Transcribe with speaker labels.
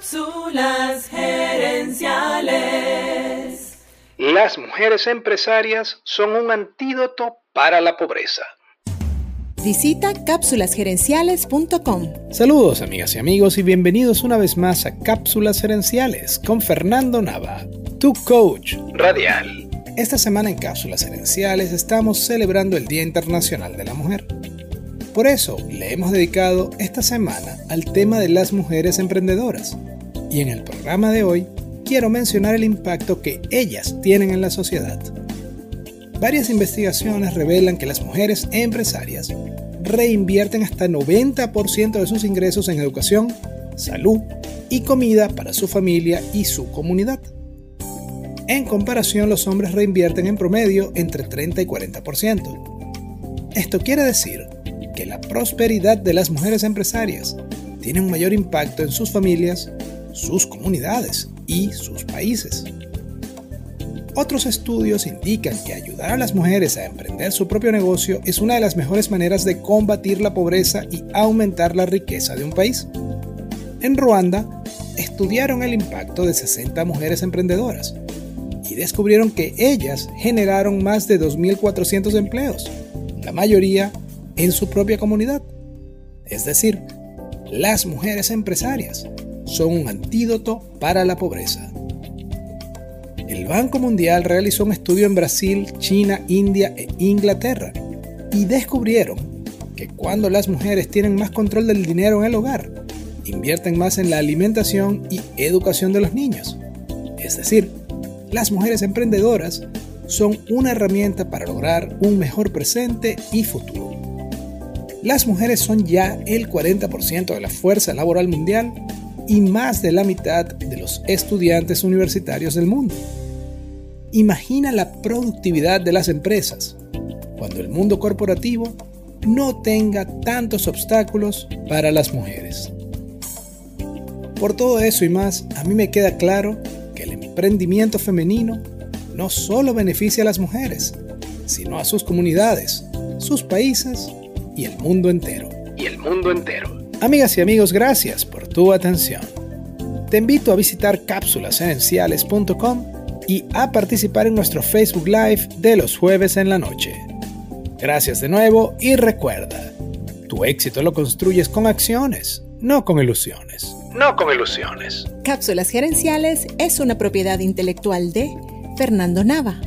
Speaker 1: Cápsulas gerenciales.
Speaker 2: Las mujeres empresarias son un antídoto para la pobreza.
Speaker 3: Visita cápsulasgerenciales.com.
Speaker 2: Saludos amigas y amigos y bienvenidos una vez más a Cápsulas Gerenciales con Fernando Nava, tu coach radial. Esta semana en Cápsulas Gerenciales estamos celebrando el Día Internacional de la Mujer. Por eso le hemos dedicado esta semana al tema de las mujeres emprendedoras. Y en el programa de hoy quiero mencionar el impacto que ellas tienen en la sociedad. Varias investigaciones revelan que las mujeres empresarias reinvierten hasta 90% de sus ingresos en educación, salud y comida para su familia y su comunidad. En comparación, los hombres reinvierten en promedio entre 30 y 40%. Esto quiere decir que la prosperidad de las mujeres empresarias tiene un mayor impacto en sus familias, sus comunidades y sus países. Otros estudios indican que ayudar a las mujeres a emprender su propio negocio es una de las mejores maneras de combatir la pobreza y aumentar la riqueza de un país. En Ruanda, estudiaron el impacto de 60 mujeres emprendedoras y descubrieron que ellas generaron más de 2.400 empleos, la mayoría en su propia comunidad. Es decir, las mujeres empresarias son un antídoto para la pobreza. El Banco Mundial realizó un estudio en Brasil, China, India e Inglaterra y descubrieron que cuando las mujeres tienen más control del dinero en el hogar, invierten más en la alimentación y educación de los niños. Es decir, las mujeres emprendedoras son una herramienta para lograr un mejor presente y futuro. Las mujeres son ya el 40% de la fuerza laboral mundial y más de la mitad de los estudiantes universitarios del mundo. Imagina la productividad de las empresas cuando el mundo corporativo no tenga tantos obstáculos para las mujeres. Por todo eso y más, a mí me queda claro que el emprendimiento femenino no solo beneficia a las mujeres, sino a sus comunidades, sus países y el mundo entero. Y el mundo entero. Amigas y amigos, gracias por tu atención. Te invito a visitar cápsulasenenciales.com y a participar en nuestro Facebook Live de los jueves en la noche. Gracias de nuevo y recuerda, tu éxito lo construyes con acciones, no con ilusiones.
Speaker 1: No con ilusiones.
Speaker 3: Cápsulas Gerenciales es una propiedad intelectual de Fernando Nava.